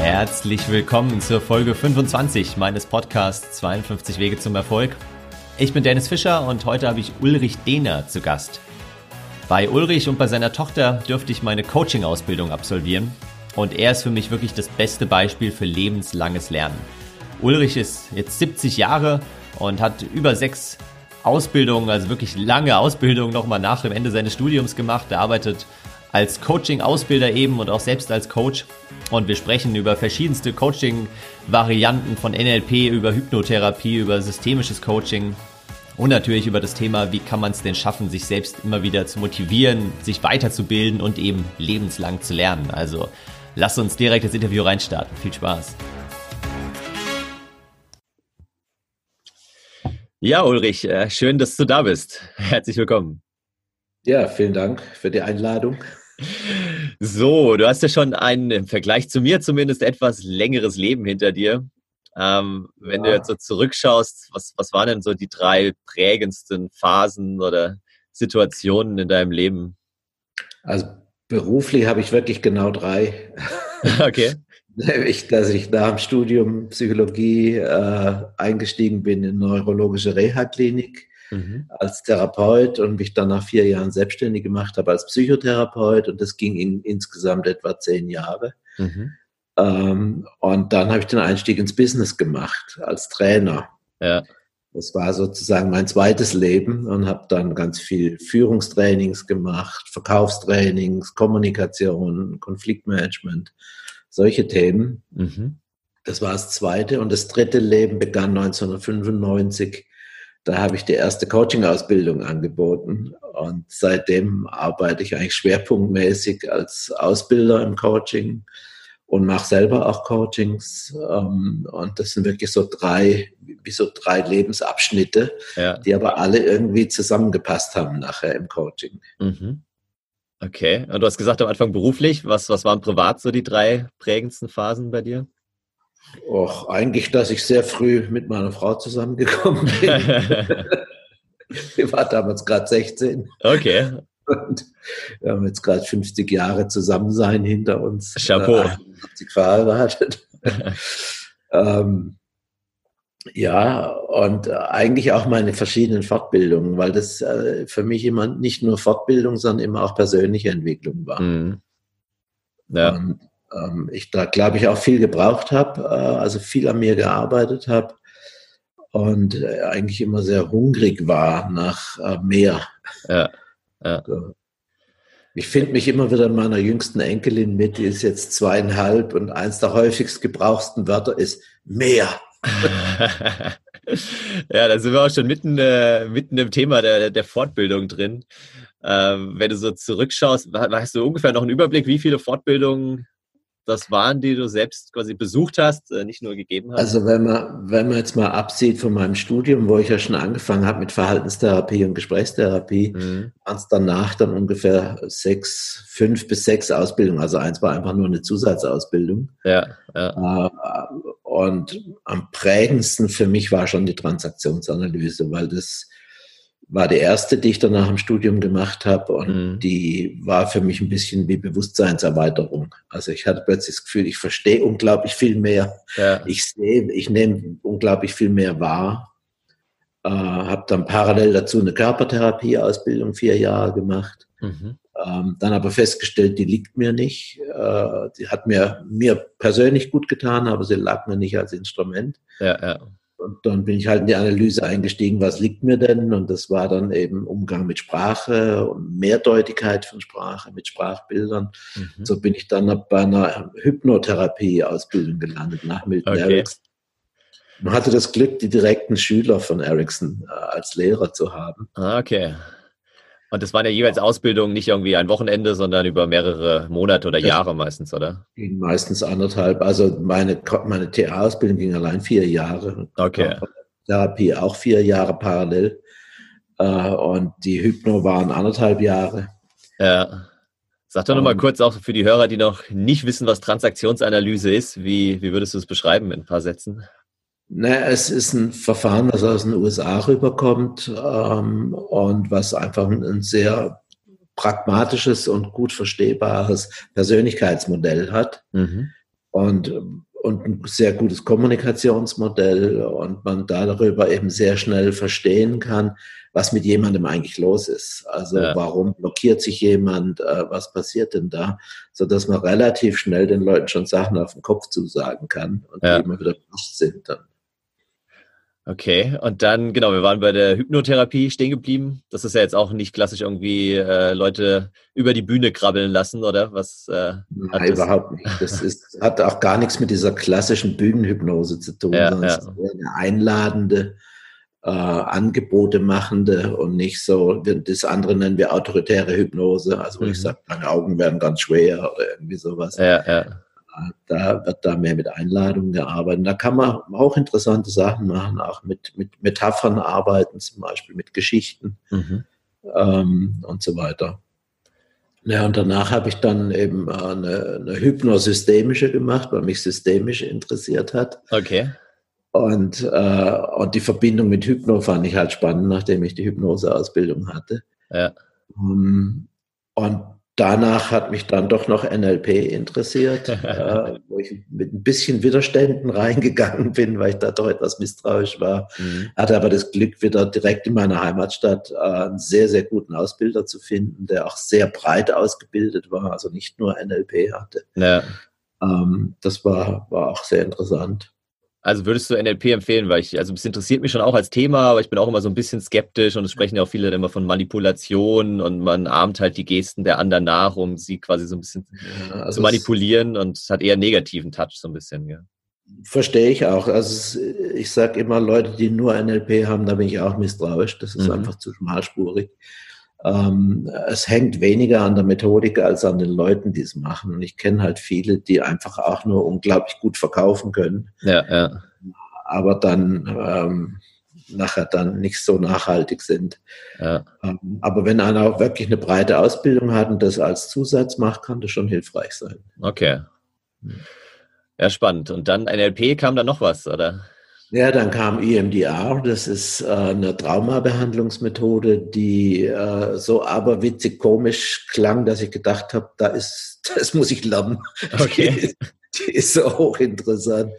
Herzlich willkommen zur Folge 25 meines Podcasts 52 Wege zum Erfolg. Ich bin Dennis Fischer und heute habe ich Ulrich Dehner zu Gast. Bei Ulrich und bei seiner Tochter dürfte ich meine Coaching-Ausbildung absolvieren und er ist für mich wirklich das beste Beispiel für lebenslanges Lernen. Ulrich ist jetzt 70 Jahre und hat über sechs Ausbildungen, also wirklich lange Ausbildungen nochmal nach dem Ende seines Studiums gemacht. Er arbeitet als Coaching-Ausbilder eben und auch selbst als Coach. Und wir sprechen über verschiedenste Coaching-Varianten von NLP, über Hypnotherapie, über systemisches Coaching und natürlich über das Thema, wie kann man es denn schaffen, sich selbst immer wieder zu motivieren, sich weiterzubilden und eben lebenslang zu lernen. Also lasst uns direkt ins Interview reinstarten. Viel Spaß. Ja, Ulrich, äh, schön, dass du da bist. Herzlich willkommen. Ja, vielen Dank für die Einladung. So, du hast ja schon ein im Vergleich zu mir zumindest etwas längeres Leben hinter dir. Ähm, wenn ja. du jetzt so zurückschaust, was, was waren denn so die drei prägendsten Phasen oder Situationen in deinem Leben? Also beruflich habe ich wirklich genau drei. Okay. Ich, dass ich nach dem Studium Psychologie äh, eingestiegen bin in neurologische Reha-Klinik mhm. als Therapeut und mich dann nach vier Jahren selbstständig gemacht habe als Psychotherapeut und das ging in, insgesamt etwa zehn Jahre. Mhm. Ähm, und dann habe ich den Einstieg ins Business gemacht als Trainer. Ja. Das war sozusagen mein zweites Leben und habe dann ganz viel Führungstrainings gemacht, Verkaufstrainings, Kommunikation, Konfliktmanagement, solche Themen. Mhm. Das war das zweite. Und das dritte Leben begann 1995 da habe ich die erste Coaching-Ausbildung angeboten und seitdem arbeite ich eigentlich schwerpunktmäßig als Ausbilder im Coaching und mache selber auch Coachings. Ähm, und das sind wirklich so drei, wie so drei Lebensabschnitte, ja. die aber alle irgendwie zusammengepasst haben nachher im Coaching. Mhm. Okay, und du hast gesagt am Anfang beruflich, was, was waren privat so die drei prägendsten Phasen bei dir? Och, eigentlich, dass ich sehr früh mit meiner Frau zusammengekommen bin. Sie war damals gerade 16. Okay. Und wir haben jetzt gerade 50 Jahre Zusammensein hinter uns. Chapeau. 80 verheiratet. ähm, ja, und eigentlich auch meine verschiedenen Fortbildungen, weil das äh, für mich immer nicht nur Fortbildung, sondern immer auch persönliche Entwicklung war. Mhm. Ja. Und ich da, glaube ich, auch viel gebraucht habe, äh, also viel an mir gearbeitet habe und äh, eigentlich immer sehr hungrig war nach äh, mehr. Ja, ja. Ich finde mich immer wieder in meiner jüngsten Enkelin mit, die ist jetzt zweieinhalb und eins der häufigst gebrauchsten Wörter ist mehr. ja, da sind wir auch schon mitten, äh, mitten im Thema der, der Fortbildung drin. Ähm, wenn du so zurückschaust, hast du ungefähr noch einen Überblick, wie viele Fortbildungen das waren, die du selbst quasi besucht hast, äh, nicht nur gegeben hast? Also wenn man, wenn man jetzt mal absieht von meinem Studium, wo ich ja schon angefangen habe mit Verhaltenstherapie und Gesprächstherapie, mhm. waren es danach dann ungefähr sechs, fünf bis sechs Ausbildungen. Also eins war einfach nur eine Zusatzausbildung. Ja, ja. Äh, und am prägendsten für mich war schon die Transaktionsanalyse, weil das war die erste, die ich dann nach dem Studium gemacht habe und mhm. die war für mich ein bisschen wie Bewusstseinserweiterung. Also ich hatte plötzlich das Gefühl, ich verstehe unglaublich viel mehr. Ja. Ich sehe, ich nehme unglaublich viel mehr wahr. Äh, habe dann parallel dazu eine Körpertherapieausbildung vier Jahre gemacht. Mhm. Ähm, dann aber festgestellt, die liegt mir nicht. Äh, die hat mir, mir persönlich gut getan, aber sie lag mir nicht als Instrument. Ja, ja. Und dann bin ich halt in die Analyse eingestiegen, was liegt mir denn? Und das war dann eben Umgang mit Sprache und Mehrdeutigkeit von Sprache, mit Sprachbildern. Mhm. So bin ich dann bei einer Hypnotherapie-Ausbildung gelandet nach Milton okay. Erickson. Man hatte das Glück, die direkten Schüler von Erickson äh, als Lehrer zu haben. Ah, okay. Und das waren ja jeweils Ausbildungen, nicht irgendwie ein Wochenende, sondern über mehrere Monate oder Jahre meistens, oder? Ging meistens anderthalb. Also meine, meine TA-Ausbildung ging allein vier Jahre. Okay. Therapie auch vier Jahre parallel. Äh, und die Hypno waren anderthalb Jahre. Ja. Sag doch nochmal kurz auch für die Hörer, die noch nicht wissen, was Transaktionsanalyse ist. Wie, wie würdest du es beschreiben in ein paar Sätzen? Naja, es ist ein Verfahren, das aus den USA rüberkommt ähm, und was einfach ein, ein sehr pragmatisches und gut verstehbares Persönlichkeitsmodell hat. Mhm. Und, und ein sehr gutes Kommunikationsmodell und man darüber eben sehr schnell verstehen kann, was mit jemandem eigentlich los ist. Also ja. warum blockiert sich jemand, äh, was passiert denn da, so dass man relativ schnell den Leuten schon Sachen auf den Kopf zusagen kann und ja. die immer wieder bewusst sind dann. Okay, und dann, genau, wir waren bei der Hypnotherapie stehen geblieben. Das ist ja jetzt auch nicht klassisch irgendwie äh, Leute über die Bühne krabbeln lassen, oder? Was, äh, Nein, überhaupt nicht. Das ist, hat auch gar nichts mit dieser klassischen Bühnenhypnose zu tun, ja, sondern ja. es ist eine einladende, äh, Angebote machende und nicht so, das andere nennen wir autoritäre Hypnose, also wo mhm. ich sage, meine Augen werden ganz schwer oder irgendwie sowas. Ja, ja. Da wird da mehr mit Einladungen gearbeitet. Da kann man auch interessante Sachen machen, auch mit, mit Metaphern arbeiten, zum Beispiel mit Geschichten mhm. ähm, und so weiter. Ja, und danach habe ich dann eben eine, eine hypnosystemische gemacht, weil mich systemisch interessiert hat. Okay. Und, äh, und die Verbindung mit Hypno fand ich halt spannend, nachdem ich die Hypnoseausbildung hatte. Ja. Um, und danach hat mich dann doch noch NLP interessiert, äh, wo ich mit ein bisschen Widerständen reingegangen bin, weil ich da doch etwas misstrauisch war. Mhm. Hatte aber das Glück, wieder direkt in meiner Heimatstadt äh, einen sehr, sehr guten Ausbilder zu finden, der auch sehr breit ausgebildet war, also nicht nur NLP hatte. Ja. Ähm, das war, war auch sehr interessant. Also würdest du NLP empfehlen, weil ich, also es interessiert mich schon auch als Thema, aber ich bin auch immer so ein bisschen skeptisch und es sprechen ja auch viele immer von Manipulation und man ahmt halt die Gesten der anderen nach, um sie quasi so ein bisschen ja, also zu manipulieren und es hat eher einen negativen Touch so ein bisschen, ja. Verstehe ich auch. Also ich sage immer, Leute, die nur NLP haben, da bin ich auch misstrauisch. Das ist mhm. einfach zu schmalspurig. Ähm, es hängt weniger an der Methodik als an den Leuten, die es machen. Und ich kenne halt viele, die einfach auch nur unglaublich gut verkaufen können. Ja, ja. Aber dann ähm, nachher dann nicht so nachhaltig sind. Ja. Ähm, aber wenn einer auch wirklich eine breite Ausbildung hat und das als Zusatz macht, kann das schon hilfreich sein. Okay. Ja, spannend. Und dann NLP kam da noch was, oder? Ja, dann kam EMDR, das ist äh, eine Traumabehandlungsmethode, die äh, so aberwitzig komisch klang, dass ich gedacht habe, da ist, das muss ich lernen. Okay. Die, die ist so hochinteressant,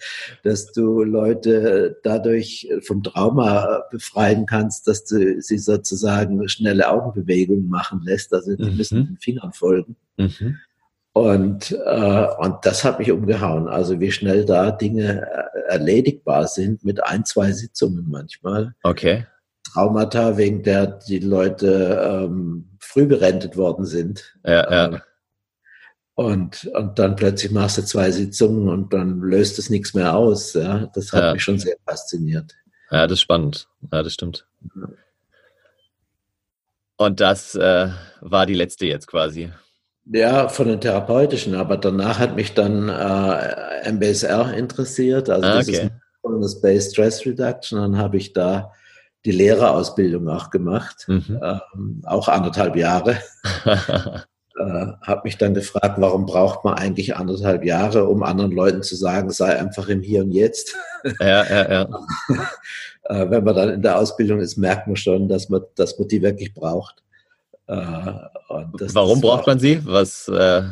dass du Leute dadurch vom Trauma befreien kannst, dass du sie sozusagen schnelle Augenbewegungen machen lässt, also die mhm. müssen den Fingern folgen. Mhm. Und, äh, und das hat mich umgehauen. Also wie schnell da Dinge äh, erledigbar sind mit ein, zwei Sitzungen manchmal. Okay. Traumata, wegen der die Leute ähm, früh berentet worden sind. Ja, ja. Ähm, und, und dann plötzlich machst du zwei Sitzungen und dann löst es nichts mehr aus. Ja? Das hat ja. mich schon sehr fasziniert. Ja, das ist spannend. Ja, das stimmt. Und das äh, war die letzte jetzt quasi. Ja, von den therapeutischen, aber danach hat mich dann äh, MBSR interessiert, also ah, okay. dieses Space Stress Reduction. Dann habe ich da die Lehrerausbildung auch gemacht, mhm. ähm, auch anderthalb Jahre. äh, habe mich dann gefragt, warum braucht man eigentlich anderthalb Jahre, um anderen Leuten zu sagen, sei einfach im Hier und Jetzt. Ja, ja, ja. äh, wenn man dann in der Ausbildung ist, merkt man schon, dass man, dass man die wirklich braucht. Äh, Warum braucht man sie? Was? Äh,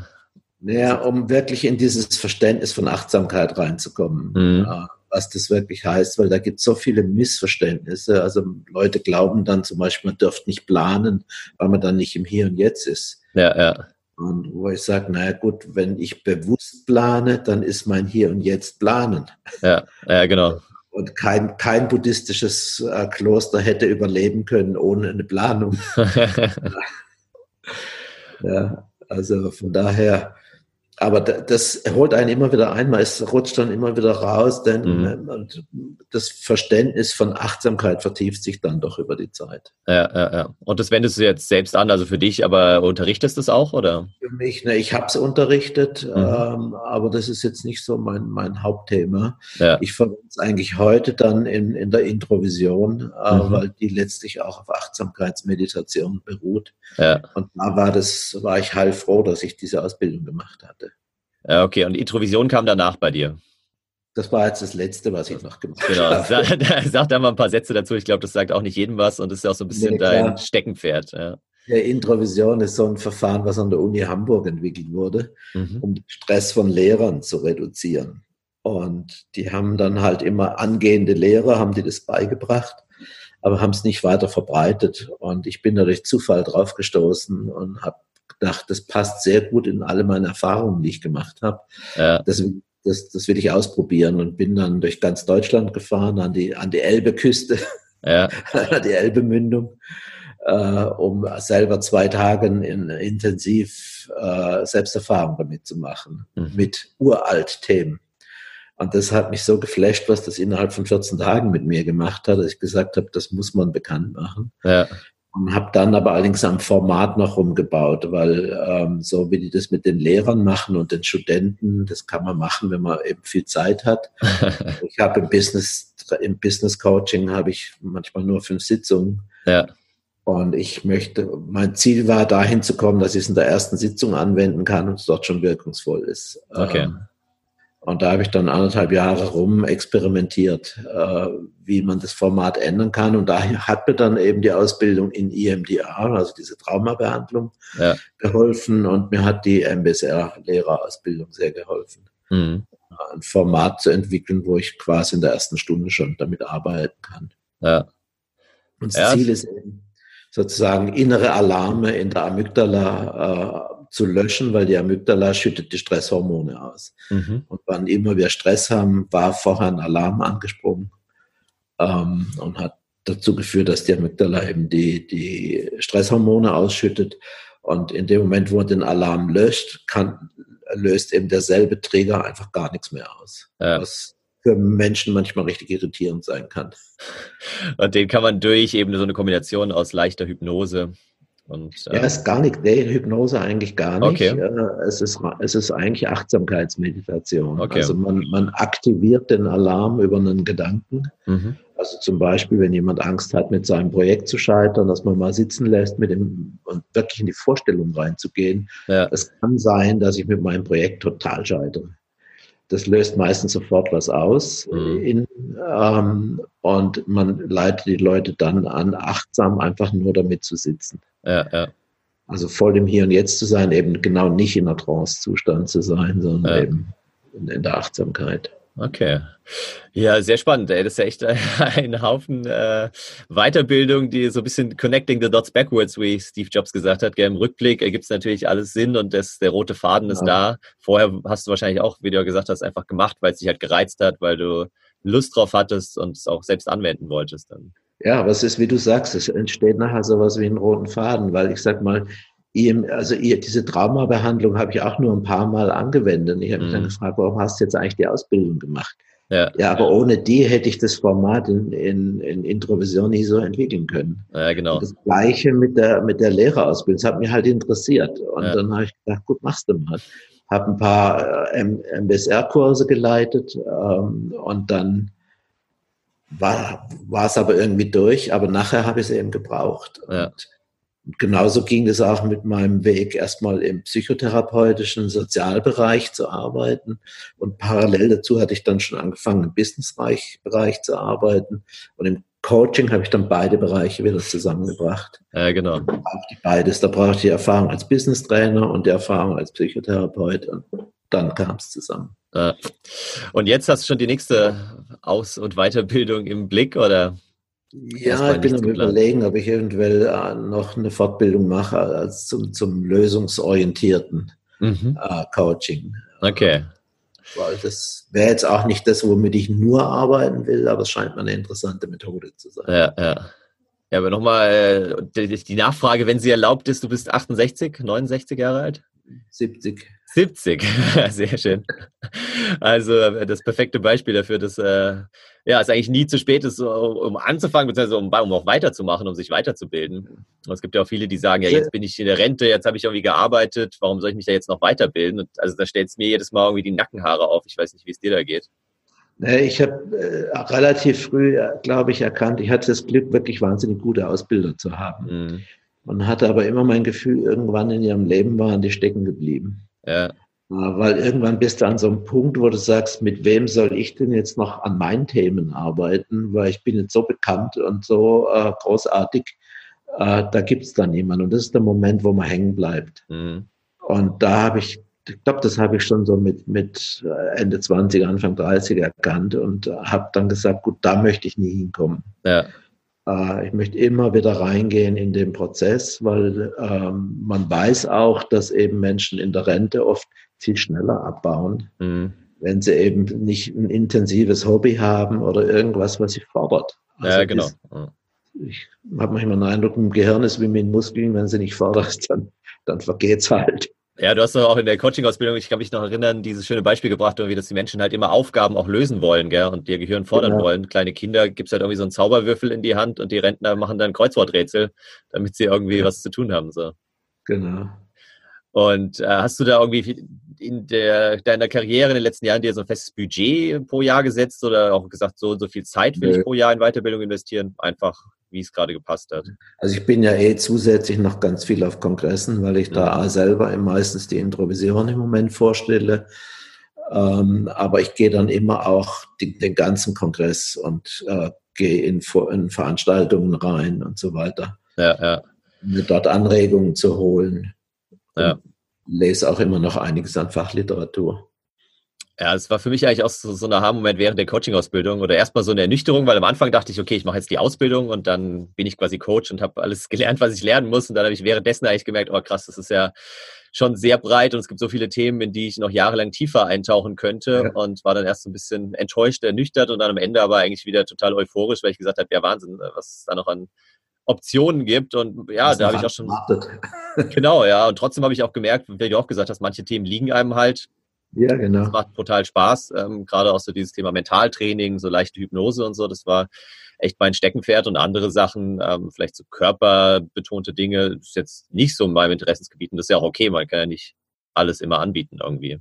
naja, um wirklich in dieses Verständnis von Achtsamkeit reinzukommen. Mhm. Äh, was das wirklich heißt, weil da gibt es so viele Missverständnisse. Also Leute glauben dann zum Beispiel, man dürfte nicht planen, weil man dann nicht im Hier und Jetzt ist. Ja, ja. Und wo ich sage, naja gut, wenn ich bewusst plane, dann ist mein Hier und Jetzt planen. Ja, ja, genau. Und kein, kein buddhistisches äh, Kloster hätte überleben können ohne eine Planung. ja, also von daher aber das holt einen immer wieder ein, man rutscht dann immer wieder raus, denn mhm. das Verständnis von Achtsamkeit vertieft sich dann doch über die Zeit. Ja, ja, ja. Und das wendest du jetzt selbst an, also für dich, aber unterrichtest du es auch, oder? Für mich, ne, ich habe es unterrichtet, mhm. ähm, aber das ist jetzt nicht so mein, mein Hauptthema. Ja. Ich verwende es eigentlich heute dann in, in der Introvision, äh, mhm. weil die letztlich auch auf Achtsamkeitsmeditation beruht. Ja. Und da war das, war ich heilfroh, dass ich diese Ausbildung gemacht hatte. Ja, okay, und Introvision kam danach bei dir. Das war jetzt das Letzte, was ich noch gemacht genau. habe. Genau, sag, sag da mal ein paar Sätze dazu. Ich glaube, das sagt auch nicht jedem was und ist ja auch so ein bisschen nee, dein Steckenpferd. Ja. Ja, Introvision ist so ein Verfahren, was an der Uni Hamburg entwickelt wurde, mhm. um den Stress von Lehrern zu reduzieren. Und die haben dann halt immer angehende Lehrer, haben die das beigebracht, aber haben es nicht weiter verbreitet. Und ich bin da durch Zufall drauf gestoßen und habe gedacht, das passt sehr gut in alle meine Erfahrungen, die ich gemacht habe. Ja. Das, das, das will ich ausprobieren und bin dann durch ganz Deutschland gefahren, an die, an die Elbeküste, ja. an die Elbemündung, äh, um selber zwei Tage in, intensiv äh, Selbsterfahrung damit zu machen, mhm. mit uralt Themen. Und das hat mich so geflasht, was das innerhalb von 14 Tagen mit mir gemacht hat, dass ich gesagt habe, das muss man bekannt machen. Ja. Und habe dann aber allerdings am Format noch rumgebaut, weil ähm, so wie die das mit den Lehrern machen und den Studenten, das kann man machen, wenn man eben viel Zeit hat. ich habe im Business, im Business Coaching habe ich manchmal nur fünf Sitzungen. Ja. Und ich möchte, mein Ziel war, dahin zu kommen, dass ich es in der ersten Sitzung anwenden kann und es dort schon wirkungsvoll ist. Okay. Ähm, und da habe ich dann anderthalb Jahre rum experimentiert, äh, wie man das Format ändern kann. Und da hat mir dann eben die Ausbildung in EMDR, also diese Traumabehandlung, ja. geholfen. Und mir hat die MBSR-Lehrerausbildung sehr geholfen. Mhm. Ein Format zu entwickeln, wo ich quasi in der ersten Stunde schon damit arbeiten kann. Ja. Und das ja. Ziel ist eben sozusagen innere Alarme in der Amygdala äh, zu löschen, weil die Amygdala schüttet die Stresshormone aus. Mhm. Und wann immer wir Stress haben, war vorher ein Alarm angesprungen ähm, und hat dazu geführt, dass die Amygdala eben die, die Stresshormone ausschüttet. Und in dem Moment, wo man den Alarm löscht, kann, löst eben derselbe Trigger einfach gar nichts mehr aus. Ja. Was für Menschen manchmal richtig irritierend sein kann. Und den kann man durch eben so eine Kombination aus leichter Hypnose und, äh, ja, es ist gar nicht, nee, Hypnose eigentlich gar nicht. Okay. Es, ist, es ist eigentlich Achtsamkeitsmeditation. Okay. Also man, man aktiviert den Alarm über einen Gedanken. Mhm. Also zum Beispiel, wenn jemand Angst hat, mit seinem Projekt zu scheitern, dass man mal sitzen lässt mit dem und wirklich in die Vorstellung reinzugehen. Ja. Es kann sein, dass ich mit meinem Projekt total scheitere. Das löst meistens sofort was aus mhm. in, ähm, und man leitet die Leute dann an, achtsam einfach nur damit zu sitzen. Ja, ja. Also voll im Hier und Jetzt zu sein, eben genau nicht in einer Trance-Zustand zu sein, sondern ja. eben in, in, der Achtsamkeit. Okay. Ja, sehr spannend. Ey. Das ist ja echt ein Haufen äh, Weiterbildung, die so ein bisschen connecting the dots backwards, wie Steve Jobs gesagt hat. Gell, Im Rückblick ergibt es natürlich alles Sinn und das, der rote Faden ist ja. da. Vorher hast du wahrscheinlich auch, wie du ja gesagt hast, einfach gemacht, weil es dich halt gereizt hat, weil du Lust drauf hattest und es auch selbst anwenden wolltest dann. Ja, aber es ist, wie du sagst, es entsteht nachher sowas wie einen roten Faden, weil ich sag mal, also diese Traumabehandlung habe ich auch nur ein paar Mal angewendet. Ich habe mich dann mhm. gefragt, warum hast du jetzt eigentlich die Ausbildung gemacht? Ja, ja aber ja. ohne die hätte ich das Format in, in, in Introvision nie so entwickeln können. Ja, genau. Und das Gleiche mit der, mit der Lehrerausbildung. Das hat mich halt interessiert. Und ja. dann habe ich gedacht, gut, machst du mal. Habe ein paar äh, MBSR-Kurse geleitet ähm, und dann war, war es aber irgendwie durch, aber nachher habe ich es eben gebraucht. Ja. Und genauso ging es auch mit meinem Weg, erstmal im psychotherapeutischen Sozialbereich zu arbeiten. Und parallel dazu hatte ich dann schon angefangen, im Businessbereich zu arbeiten. Und im Coaching habe ich dann beide Bereiche wieder zusammengebracht. Ja, genau. Da brauchte ich beides. Da brauchte ich die Erfahrung als Business Trainer und die Erfahrung als Psychotherapeut. Und dann kam es zusammen. Und jetzt hast du schon die nächste Aus- und Weiterbildung im Blick oder? Ja, ich bin am überlegen, ob ich eventuell äh, noch eine Fortbildung mache als zum, zum lösungsorientierten mhm. uh, Coaching. Okay. Weil das wäre jetzt auch nicht das, womit ich nur arbeiten will, aber es scheint mir eine interessante Methode zu sein. Ja, ja. Ja, aber nochmal äh, die Nachfrage, wenn sie erlaubt ist, du bist 68, 69 Jahre alt? 70. 70, sehr schön. Also äh, das perfekte Beispiel dafür, dass äh, ja, es eigentlich nie zu spät ist, um anzufangen, beziehungsweise um, um auch weiterzumachen, um sich weiterzubilden. Und es gibt ja auch viele, die sagen, ja, jetzt bin ich in der Rente, jetzt habe ich irgendwie gearbeitet, warum soll ich mich da jetzt noch weiterbilden? Und also da stellt es mir jedes Mal irgendwie die Nackenhaare auf. Ich weiß nicht, wie es dir da geht. Ich habe äh, relativ früh, äh, glaube ich, erkannt, ich hatte das Glück, wirklich wahnsinnig gute Ausbilder zu haben. Mhm. Und hatte aber immer mein Gefühl, irgendwann in ihrem Leben waren die stecken geblieben. Ja. Weil irgendwann bist du an so einem Punkt, wo du sagst, mit wem soll ich denn jetzt noch an meinen Themen arbeiten, weil ich bin jetzt so bekannt und so äh, großartig, äh, da gibt es dann jemanden. Und das ist der Moment, wo man hängen bleibt. Mhm. Und da habe ich, ich glaube, das habe ich schon so mit, mit Ende 20, Anfang 30 erkannt und habe dann gesagt, gut, da möchte ich nie hinkommen. Ja. Äh, ich möchte immer wieder reingehen in den Prozess, weil ähm, man weiß auch, dass eben Menschen in der Rente oft viel schneller abbauen, mhm. wenn sie eben nicht ein intensives Hobby haben oder irgendwas, was sie fordert. Also ja, genau. Ist, ich habe manchmal den Eindruck, im Gehirn ist wie mit den Muskeln, wenn sie nicht forderst, dann, dann vergeht's halt. Ja, du hast doch auch in der Coaching-Ausbildung, ich kann mich noch erinnern, dieses schöne Beispiel gebracht, irgendwie, dass die Menschen halt immer Aufgaben auch lösen wollen, gell, und ihr Gehirn fordern genau. wollen. Kleine Kinder gibt's halt irgendwie so einen Zauberwürfel in die Hand und die Rentner machen dann Kreuzworträtsel, damit sie irgendwie was zu tun haben, so. Genau. Und äh, hast du da irgendwie in der, deiner Karriere in den letzten Jahren dir so ein festes Budget pro Jahr gesetzt oder auch gesagt, so und so viel Zeit will Nö. ich pro Jahr in Weiterbildung investieren? Einfach wie es gerade gepasst hat. Also ich bin ja eh zusätzlich noch ganz viel auf Kongressen, weil ich da mhm. selber meistens die Introvision im Moment vorstelle. Ähm, aber ich gehe dann immer auch die, den ganzen Kongress und äh, gehe in, in, Veranstaltungen rein und so weiter. Ja, ja. Mir dort Anregungen zu holen. Ja. Lese auch immer noch einiges an Fachliteratur. Ja, es war für mich eigentlich auch so, so ein Aha-Moment während der Coaching-Ausbildung oder erstmal so eine Ernüchterung, weil am Anfang dachte ich, okay, ich mache jetzt die Ausbildung und dann bin ich quasi Coach und habe alles gelernt, was ich lernen muss. Und dann habe ich währenddessen eigentlich gemerkt, oh krass, das ist ja schon sehr breit und es gibt so viele Themen, in die ich noch jahrelang tiefer eintauchen könnte ja. und war dann erst so ein bisschen enttäuscht, ernüchtert und dann am Ende aber eigentlich wieder total euphorisch, weil ich gesagt habe, ja Wahnsinn, was es da noch an Optionen gibt und ja, da habe ich auch schon genau, ja und trotzdem habe ich auch gemerkt, wie du auch gesagt hast, manche Themen liegen einem halt ja, genau. Das macht brutal Spaß, ähm, gerade auch so dieses Thema Mentaltraining, so leichte Hypnose und so. Das war echt mein Steckenpferd und andere Sachen, ähm, vielleicht so körperbetonte Dinge, ist jetzt nicht so in meinem Interessensgebiet. Und das ist ja auch okay, man kann ja nicht alles immer anbieten irgendwie.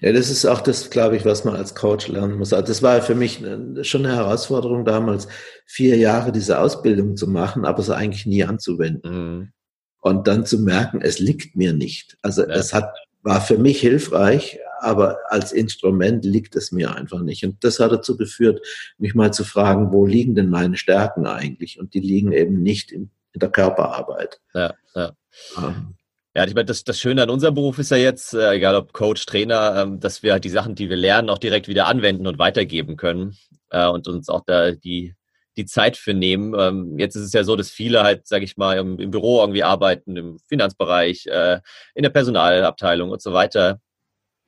Ja, das ist auch das, glaube ich, was man als Coach lernen muss. Also das war für mich schon eine Herausforderung damals, vier Jahre diese Ausbildung zu machen, aber es eigentlich nie anzuwenden. Mhm. Und dann zu merken, es liegt mir nicht. Also ja. es hat war für mich hilfreich, aber als Instrument liegt es mir einfach nicht. Und das hat dazu geführt, mich mal zu fragen, wo liegen denn meine Stärken eigentlich? Und die liegen eben nicht in, in der Körperarbeit. Ja, ja. Ähm. Ja, ich meine, das, das Schöne an unserem Beruf ist ja jetzt, äh, egal ob Coach, Trainer, ähm, dass wir halt die Sachen, die wir lernen, auch direkt wieder anwenden und weitergeben können äh, und uns auch da die die Zeit für nehmen. Ähm, jetzt ist es ja so, dass viele halt, sage ich mal, im, im, Büro irgendwie arbeiten, im Finanzbereich, äh, in der Personalabteilung und so weiter.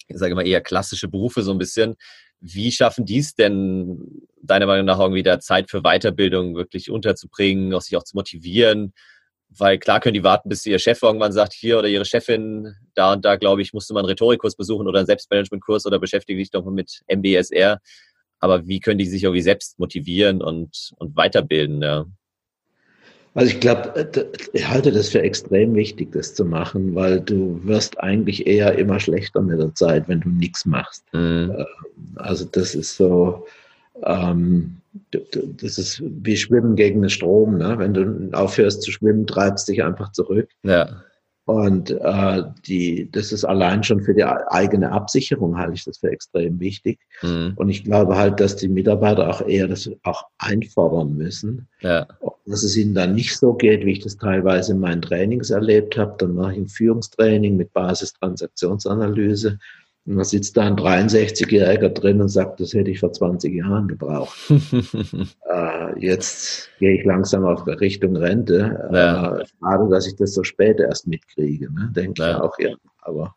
Ich sage mal eher klassische Berufe so ein bisschen. Wie schaffen die es denn, deiner Meinung nach, irgendwie da Zeit für Weiterbildung wirklich unterzubringen, auch sich auch zu motivieren? Weil klar können die warten, bis ihr Chef irgendwann sagt, hier oder ihre Chefin, da und da, glaube ich, musst du mal einen Rhetorikkurs besuchen oder einen Selbstmanagementkurs oder beschäftige dich doch mal mit MBSR aber wie können die sich irgendwie selbst motivieren und, und weiterbilden? Ja? Also ich glaube, äh, ich halte das für extrem wichtig, das zu machen, weil du wirst eigentlich eher immer schlechter mit der Zeit, wenn du nichts machst. Mhm. Ähm, also das ist so, ähm, das ist wie Schwimmen gegen den Strom. Ne? Wenn du aufhörst zu schwimmen, treibst dich einfach zurück. Ja. Und äh, die, das ist allein schon für die eigene Absicherung halte ich das für extrem wichtig. Mhm. Und ich glaube halt, dass die Mitarbeiter auch eher das auch einfordern müssen. Ja. Dass es ihnen dann nicht so geht, wie ich das teilweise in meinen Trainings erlebt habe. Dann mache ich ein Führungstraining mit Basis-Transaktionsanalyse und da sitzt da ein 63-Jähriger drin und sagt, das hätte ich vor 20 Jahren gebraucht. äh, jetzt gehe ich langsam auf Richtung Rente. Ja. Äh, schade, dass ich das so spät erst mitkriege. Ne? Denke ja. ich auch, ja. Aber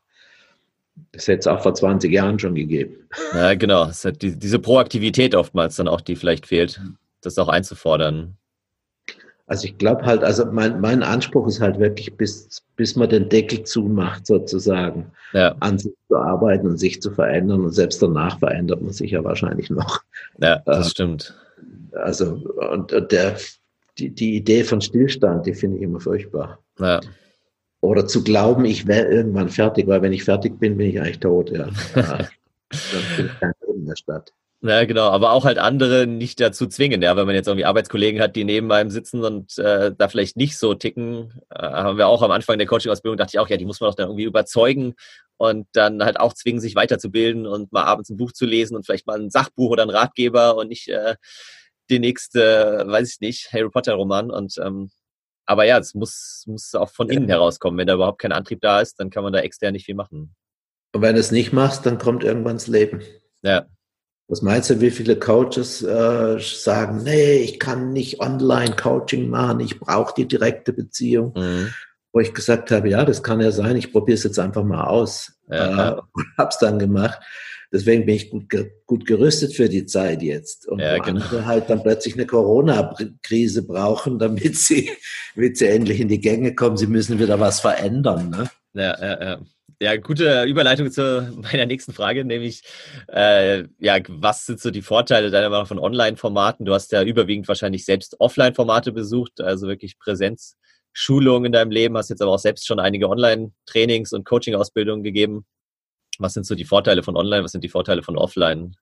das hätte es auch vor 20 Jahren schon gegeben. Ja, genau. Es hat die, diese Proaktivität oftmals dann auch, die vielleicht fehlt, das auch einzufordern. Also ich glaube halt, also mein, mein Anspruch ist halt wirklich, bis, bis man den Deckel zumacht, sozusagen, ja. an sich zu arbeiten und sich zu verändern. Und selbst danach verändert man sich ja wahrscheinlich noch. Ja, das äh, stimmt. Also, und, und der, die, die Idee von Stillstand, die finde ich immer furchtbar. Ja. Oder zu glauben, ich wäre irgendwann fertig, weil wenn ich fertig bin, bin ich eigentlich tot, ja. dann findet kein Leben mehr statt. Ja, genau, aber auch halt andere nicht dazu zwingen, ja, wenn man jetzt irgendwie Arbeitskollegen hat, die neben einem sitzen und äh, da vielleicht nicht so ticken, äh, haben wir auch am Anfang der Coaching-Ausbildung, dachte ich auch, ja, die muss man doch dann irgendwie überzeugen und dann halt auch zwingen, sich weiterzubilden und mal abends ein Buch zu lesen und vielleicht mal ein Sachbuch oder ein Ratgeber und nicht äh, die nächste, weiß ich nicht, Harry Potter-Roman und ähm, aber ja, es muss, muss auch von innen herauskommen. Wenn da überhaupt kein Antrieb da ist, dann kann man da extern nicht viel machen. Und wenn du es nicht machst, dann kommt irgendwann das Leben. Ja. Was meinst du, wie viele Coaches äh, sagen, nee, ich kann nicht Online-Coaching machen, ich brauche die direkte Beziehung. Mhm. Wo ich gesagt habe, ja, das kann ja sein, ich probiere es jetzt einfach mal aus. Ja, äh, habe es dann gemacht. Deswegen bin ich gut, gut gerüstet für die Zeit jetzt. Und ja, genau. andere halt dann plötzlich eine Corona-Krise brauchen, damit sie, damit sie endlich in die Gänge kommen. Sie müssen wieder was verändern. Ne? Ja, ja, ja. Ja, gute Überleitung zu meiner nächsten Frage, nämlich äh, ja, was sind so die Vorteile deiner Meinung von Online-Formaten? Du hast ja überwiegend wahrscheinlich selbst Offline-Formate besucht, also wirklich Präsenzschulungen in deinem Leben, hast jetzt aber auch selbst schon einige Online-Trainings und Coaching-Ausbildungen gegeben. Was sind so die Vorteile von Online? Was sind die Vorteile von Offline?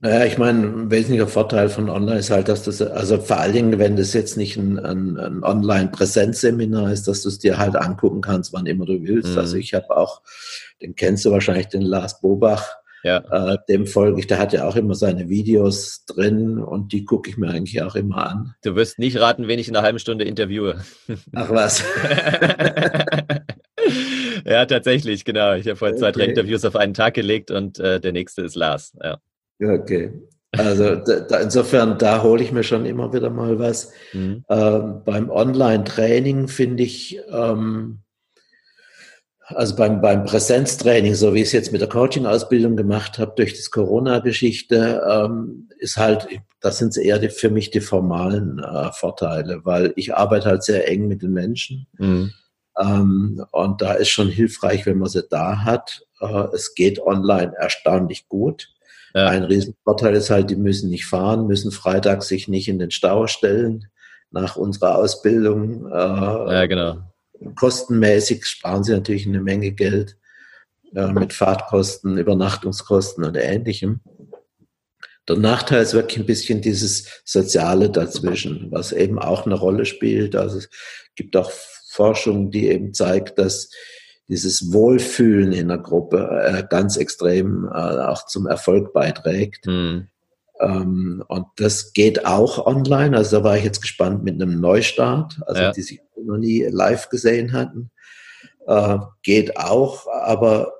Naja, ich meine, ein wesentlicher Vorteil von Online ist halt, dass das, also vor allen Dingen, wenn das jetzt nicht ein, ein, ein Online-Präsenzseminar ist, dass du es dir halt angucken kannst, wann immer du willst. Mhm. Also ich habe auch, den kennst du wahrscheinlich, den Lars Bobach, ja. Äh, dem folge ich, der hat ja auch immer seine Videos drin und die gucke ich mir eigentlich auch immer an. Du wirst nicht raten, wen ich in einer halben Stunde interviewe. Ach was. ja, tatsächlich, genau. Ich habe vorhin okay. zwei, drei Interviews auf einen Tag gelegt und äh, der nächste ist Lars. Ja. Okay. Also da, insofern, da hole ich mir schon immer wieder mal was. Mhm. Ähm, beim Online-Training finde ich, ähm, also beim, beim Präsenztraining, so wie ich es jetzt mit der Coaching-Ausbildung gemacht habe, durch das Corona-Geschichte, ähm, ist halt, das sind eher die, für mich die formalen äh, Vorteile, weil ich arbeite halt sehr eng mit den Menschen. Mhm. Ähm, und da ist schon hilfreich, wenn man sie da hat. Äh, es geht online erstaunlich gut. Ja. Ein Riesenvorteil ist halt, die müssen nicht fahren, müssen Freitag sich nicht in den Stau stellen nach unserer Ausbildung. Äh, ja, genau. Kostenmäßig sparen sie natürlich eine Menge Geld äh, mit Fahrtkosten, Übernachtungskosten und ähnlichem. Der Nachteil ist wirklich ein bisschen dieses Soziale dazwischen, was eben auch eine Rolle spielt. Also es gibt auch Forschung, die eben zeigt, dass dieses Wohlfühlen in der Gruppe äh, ganz extrem äh, auch zum Erfolg beiträgt. Mhm. Ähm, und das geht auch online. Also da war ich jetzt gespannt mit einem Neustart, also ja. die sich noch nie live gesehen hatten. Äh, geht auch, aber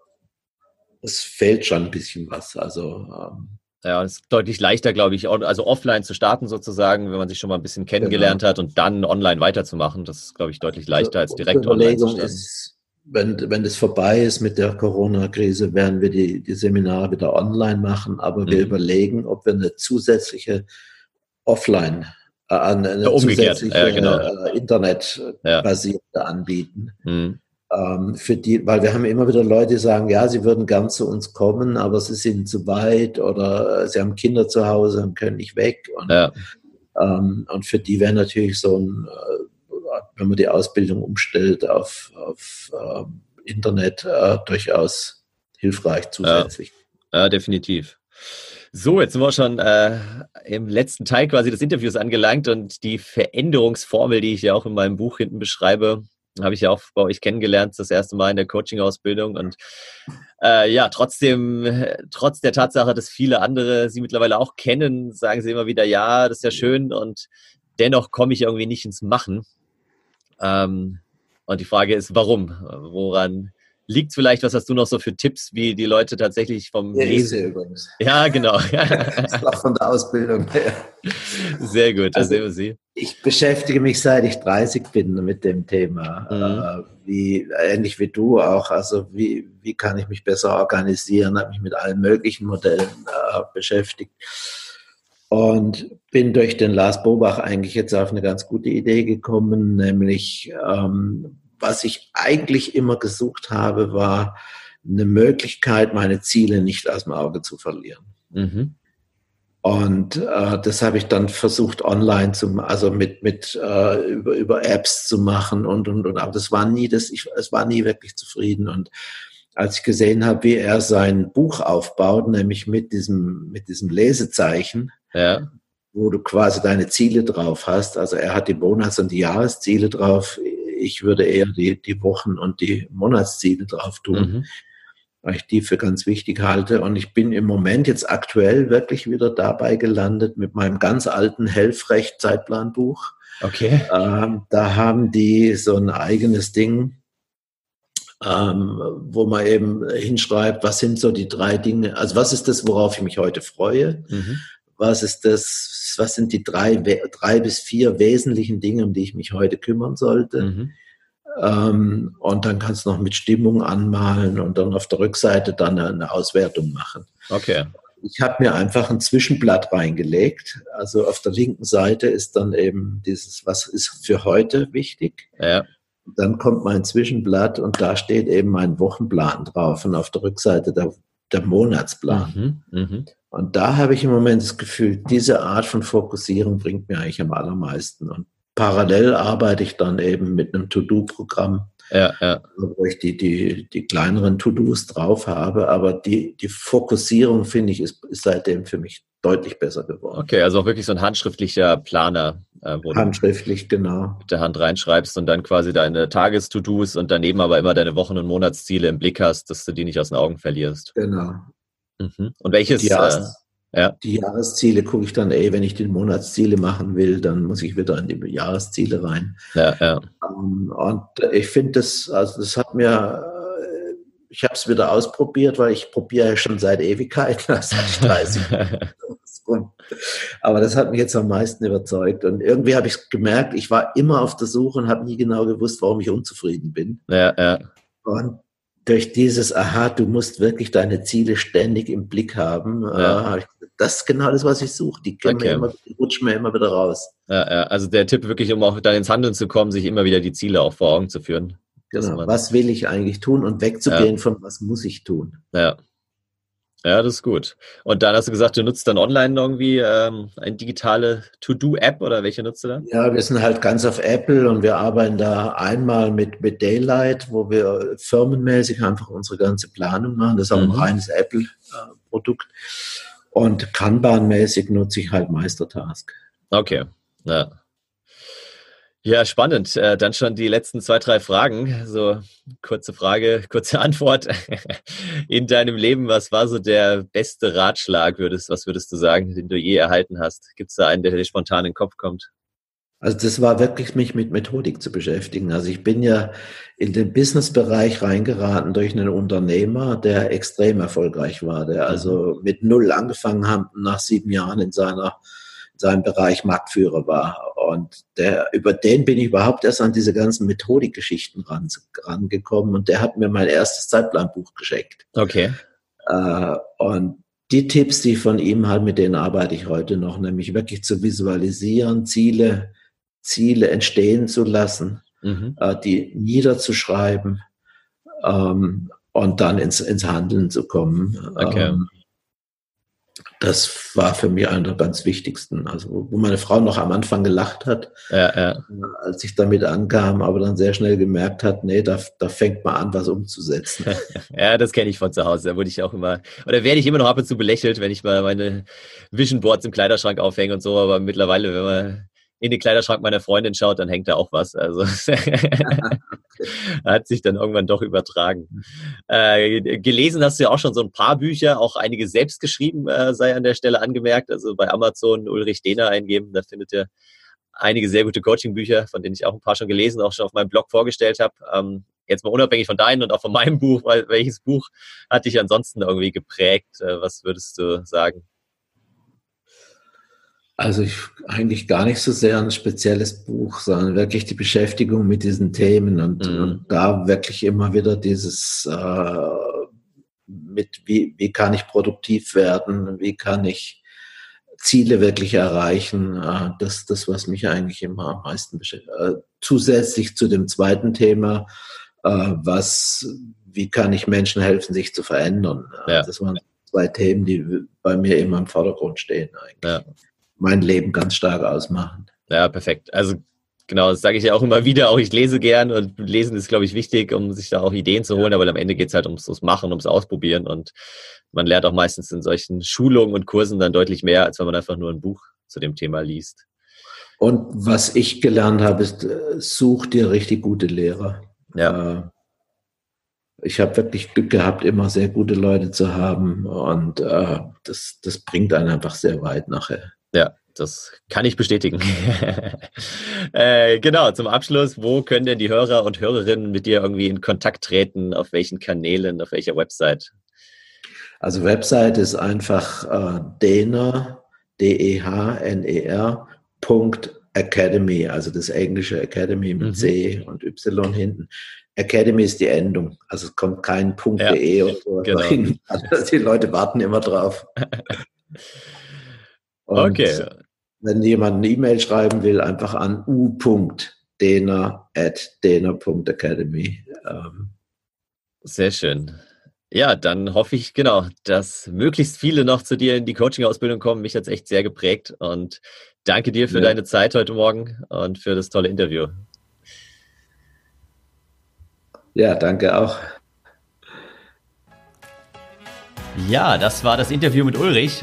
es fehlt schon ein bisschen was. Also ähm, ja, es ist deutlich leichter, glaube ich, also offline zu starten sozusagen, wenn man sich schon mal ein bisschen kennengelernt genau. hat und dann online weiterzumachen. Das ist, glaube ich, deutlich leichter als direkt online zu starten. Ist, wenn, wenn das vorbei ist mit der Corona-Krise, werden wir die, die Seminare wieder online machen, aber mhm. wir überlegen, ob wir eine zusätzliche Offline, äh, eine ja, zusätzliche ja, genau. äh, Internet-basierte ja. anbieten. Mhm. Ähm, für die, weil wir haben immer wieder Leute, die sagen, ja, sie würden gern zu uns kommen, aber sie sind zu weit oder sie haben Kinder zu Hause und können nicht weg. Und, ähm, und für die wäre natürlich so ein äh, wenn man die Ausbildung umstellt auf, auf ähm, Internet, äh, durchaus hilfreich zusätzlich. Ja, ja, definitiv. So, jetzt sind wir schon äh, im letzten Teil quasi des Interviews angelangt und die Veränderungsformel, die ich ja auch in meinem Buch hinten beschreibe, habe ich ja auch bei euch kennengelernt, das erste Mal in der Coaching-Ausbildung. Und äh, ja, trotzdem, trotz der Tatsache, dass viele andere sie mittlerweile auch kennen, sagen sie immer wieder, ja, das ist ja schön und dennoch komme ich irgendwie nicht ins Machen. Ähm, und die Frage ist, warum? Woran liegt vielleicht? Was hast du noch so für Tipps, wie die Leute tatsächlich vom ja, Lesen? übrigens. Ja, genau. das war von der Ausbildung her. Sehr gut, das also, sehen wir Sie. Ich beschäftige mich seit ich 30 bin mit dem Thema. Mhm. Äh, wie, ähnlich wie du auch. Also wie, wie kann ich mich besser organisieren? Habe mich mit allen möglichen Modellen äh, beschäftigt. Und bin durch den Lars Bobach eigentlich jetzt auf eine ganz gute Idee gekommen, nämlich ähm, was ich eigentlich immer gesucht habe, war eine Möglichkeit, meine Ziele nicht aus dem Auge zu verlieren. Mhm. Und äh, das habe ich dann versucht online zu, also mit mit äh, über über Apps zu machen und und und. Aber das war nie das, ich, es war nie wirklich zufrieden. Und als ich gesehen habe, wie er sein Buch aufbaut, nämlich mit diesem mit diesem Lesezeichen, ja. wo du quasi deine Ziele drauf hast. Also er hat die Monats- und die Jahresziele drauf. Ich würde eher die, die Wochen- und die Monatsziele drauf tun. Mhm. weil ich die für ganz wichtig halte. Und ich bin im Moment jetzt aktuell wirklich wieder dabei gelandet mit meinem ganz alten Helfrecht-Zeitplanbuch. Okay. Ähm, da haben die so ein eigenes Ding, ähm, wo man eben hinschreibt, was sind so die drei Dinge, also was ist das, worauf ich mich heute freue? Mhm. Was ist das, was sind die drei, drei bis vier wesentlichen Dinge, um die ich mich heute kümmern sollte? Mhm. Ähm, und dann kannst du noch mit Stimmung anmalen und dann auf der Rückseite dann eine Auswertung machen. Okay. Ich habe mir einfach ein Zwischenblatt reingelegt. Also auf der linken Seite ist dann eben dieses, was ist für heute wichtig. Ja. Dann kommt mein Zwischenblatt und da steht eben mein Wochenplan drauf und auf der Rückseite der, der Monatsplan. Mhm, mh. Und da habe ich im Moment das Gefühl, diese Art von Fokussierung bringt mir eigentlich am allermeisten. Und parallel arbeite ich dann eben mit einem To-Do-Programm, ja, ja. wo ich die, die, die kleineren To-Dos drauf habe. Aber die, die Fokussierung, finde ich, ist, ist seitdem für mich deutlich besser geworden. Okay, also auch wirklich so ein handschriftlicher Planer. Äh, wo Handschriftlich, genau. Mit der Hand reinschreibst und dann quasi deine Tages-To-Dos und daneben aber immer deine Wochen- und Monatsziele im Blick hast, dass du die nicht aus den Augen verlierst. Genau. Mhm. Und welches? Die, Jahres äh, ja. die Jahresziele gucke ich dann, ey, wenn ich die Monatsziele machen will, dann muss ich wieder in die Jahresziele rein. Ja, ja. Um, ähm, und ich finde das, also das hat mir ich habe es wieder ausprobiert, weil ich probiere ja schon seit Ewigkeiten, also 30. Aber das hat mich jetzt am meisten überzeugt. Und irgendwie habe ich gemerkt, ich war immer auf der Suche und habe nie genau gewusst, warum ich unzufrieden bin. Ja, ja. Und durch dieses, aha, du musst wirklich deine Ziele ständig im Blick haben, ja. äh, das ist genau das, was ich suche. Die, okay. mir immer, die rutschen mir immer wieder raus. Ja, ja, also der Tipp wirklich, um auch dann ins Handeln zu kommen, sich immer wieder die Ziele auch vor Augen zu führen. Genau. Was will ich eigentlich tun und wegzugehen von was muss ich tun? Ja. Ja, das ist gut. Und dann hast du gesagt, du nutzt dann online irgendwie ähm, eine digitale To-Do-App oder welche nutzt du dann? Ja, wir sind halt ganz auf Apple und wir arbeiten da einmal mit, mit Daylight, wo wir firmenmäßig einfach unsere ganze Planung machen. Das ist auch mhm. ein reines Apple-Produkt. Und Kanban-mäßig nutze ich halt Meistertask. Okay, ja. Ja, spannend. Äh, dann schon die letzten zwei, drei Fragen. So kurze Frage, kurze Antwort. In deinem Leben, was war so der beste Ratschlag, würdest, was würdest du sagen, den du je erhalten hast? Gibt es da einen, der dir spontan in den Kopf kommt? Also das war wirklich, mich mit Methodik zu beschäftigen. Also ich bin ja in den Businessbereich reingeraten durch einen Unternehmer, der extrem erfolgreich war, der also mhm. mit Null angefangen hat, nach sieben Jahren in seiner seinem Bereich Marktführer war. Und der, über den bin ich überhaupt erst an diese ganzen Methodikgeschichten ran, rangekommen und der hat mir mein erstes Zeitplanbuch geschenkt. Okay. Äh, und die Tipps, die von ihm halt, mit denen arbeite ich heute noch, nämlich wirklich zu visualisieren, Ziele, Ziele entstehen zu lassen, mhm. äh, die niederzuschreiben ähm, und dann ins, ins Handeln zu kommen. Okay. Ähm, das war für mich einer der ganz wichtigsten. Also, wo meine Frau noch am Anfang gelacht hat, ja, ja. Äh, als ich damit ankam, aber dann sehr schnell gemerkt hat, nee, da, da fängt man an, was umzusetzen. ja, das kenne ich von zu Hause. Da wurde ich auch immer, oder werde ich immer noch ab und zu belächelt, wenn ich mal meine Vision Boards im Kleiderschrank aufhänge und so, aber mittlerweile, wenn man in den Kleiderschrank meiner Freundin schaut, dann hängt da auch was. Also hat sich dann irgendwann doch übertragen. Äh, gelesen hast du ja auch schon so ein paar Bücher, auch einige selbst geschrieben, äh, sei an der Stelle angemerkt. Also bei Amazon Ulrich Dehner eingeben, da findet ihr einige sehr gute Coaching-Bücher, von denen ich auch ein paar schon gelesen, auch schon auf meinem Blog vorgestellt habe. Ähm, jetzt mal unabhängig von deinen und auch von meinem Buch, weil welches Buch hat dich ansonsten irgendwie geprägt? Äh, was würdest du sagen? Also ich eigentlich gar nicht so sehr ein spezielles Buch, sondern wirklich die Beschäftigung mit diesen Themen und, mhm. und da wirklich immer wieder dieses äh, mit wie, wie kann ich produktiv werden, wie kann ich Ziele wirklich erreichen, äh, das das, was mich eigentlich immer am meisten beschäftigt. Äh, zusätzlich zu dem zweiten Thema, äh, was, wie kann ich Menschen helfen, sich zu verändern. Ja. Das waren zwei Themen, die bei mir immer im Vordergrund stehen eigentlich. Ja mein Leben ganz stark ausmachen. Ja, perfekt. Also genau, das sage ich ja auch immer wieder, auch ich lese gern und lesen ist, glaube ich, wichtig, um sich da auch Ideen zu holen, aber am Ende geht es halt ums, ums Machen, ums Ausprobieren und man lernt auch meistens in solchen Schulungen und Kursen dann deutlich mehr, als wenn man einfach nur ein Buch zu dem Thema liest. Und was ich gelernt habe, ist, äh, such dir richtig gute Lehrer. Ja. Äh, ich habe wirklich Glück gehabt, immer sehr gute Leute zu haben und äh, das, das bringt einen einfach sehr weit nachher. Ja, das kann ich bestätigen. äh, genau, zum Abschluss, wo können denn die Hörer und Hörerinnen mit dir irgendwie in Kontakt treten? Auf welchen Kanälen, auf welcher Website? Also Website ist einfach äh, Dener, D-E-H-N-E-R, Punkt Academy, also das englische Academy mit mhm. C und Y hinten. Academy ist die Endung, also es kommt kein Punkt ja, .de oder so genau. Also die Leute warten immer drauf. okay. Wenn jemand eine E-Mail schreiben will, einfach an u.dena.dena.academy. Ähm. Sehr schön. Ja, dann hoffe ich, genau, dass möglichst viele noch zu dir in die Coaching-Ausbildung kommen. Mich hat es echt sehr geprägt und danke dir für ja. deine Zeit heute Morgen und für das tolle Interview. Ja, danke auch. Ja, das war das Interview mit Ulrich.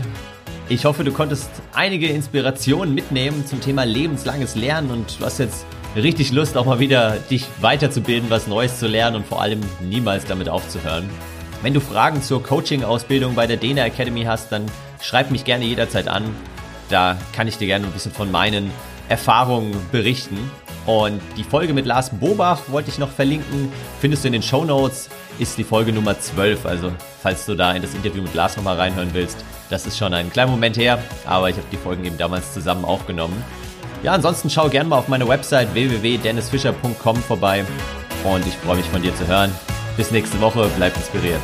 Ich hoffe, du konntest einige Inspirationen mitnehmen zum Thema lebenslanges Lernen und du hast jetzt richtig Lust, auch mal wieder dich weiterzubilden, was Neues zu lernen und vor allem niemals damit aufzuhören. Wenn du Fragen zur Coaching-Ausbildung bei der Dena Academy hast, dann schreib mich gerne jederzeit an. Da kann ich dir gerne ein bisschen von meinen Erfahrungen berichten. Und die Folge mit Lars Bobach wollte ich noch verlinken. Findest du in den Show Notes, ist die Folge Nummer 12. Also, falls du da in das Interview mit Lars nochmal reinhören willst, das ist schon ein kleiner Moment her, aber ich habe die Folgen eben damals zusammen aufgenommen. Ja, ansonsten schau gerne mal auf meine Website www.dennisfischer.com vorbei und ich freue mich von dir zu hören. Bis nächste Woche, bleib inspiriert.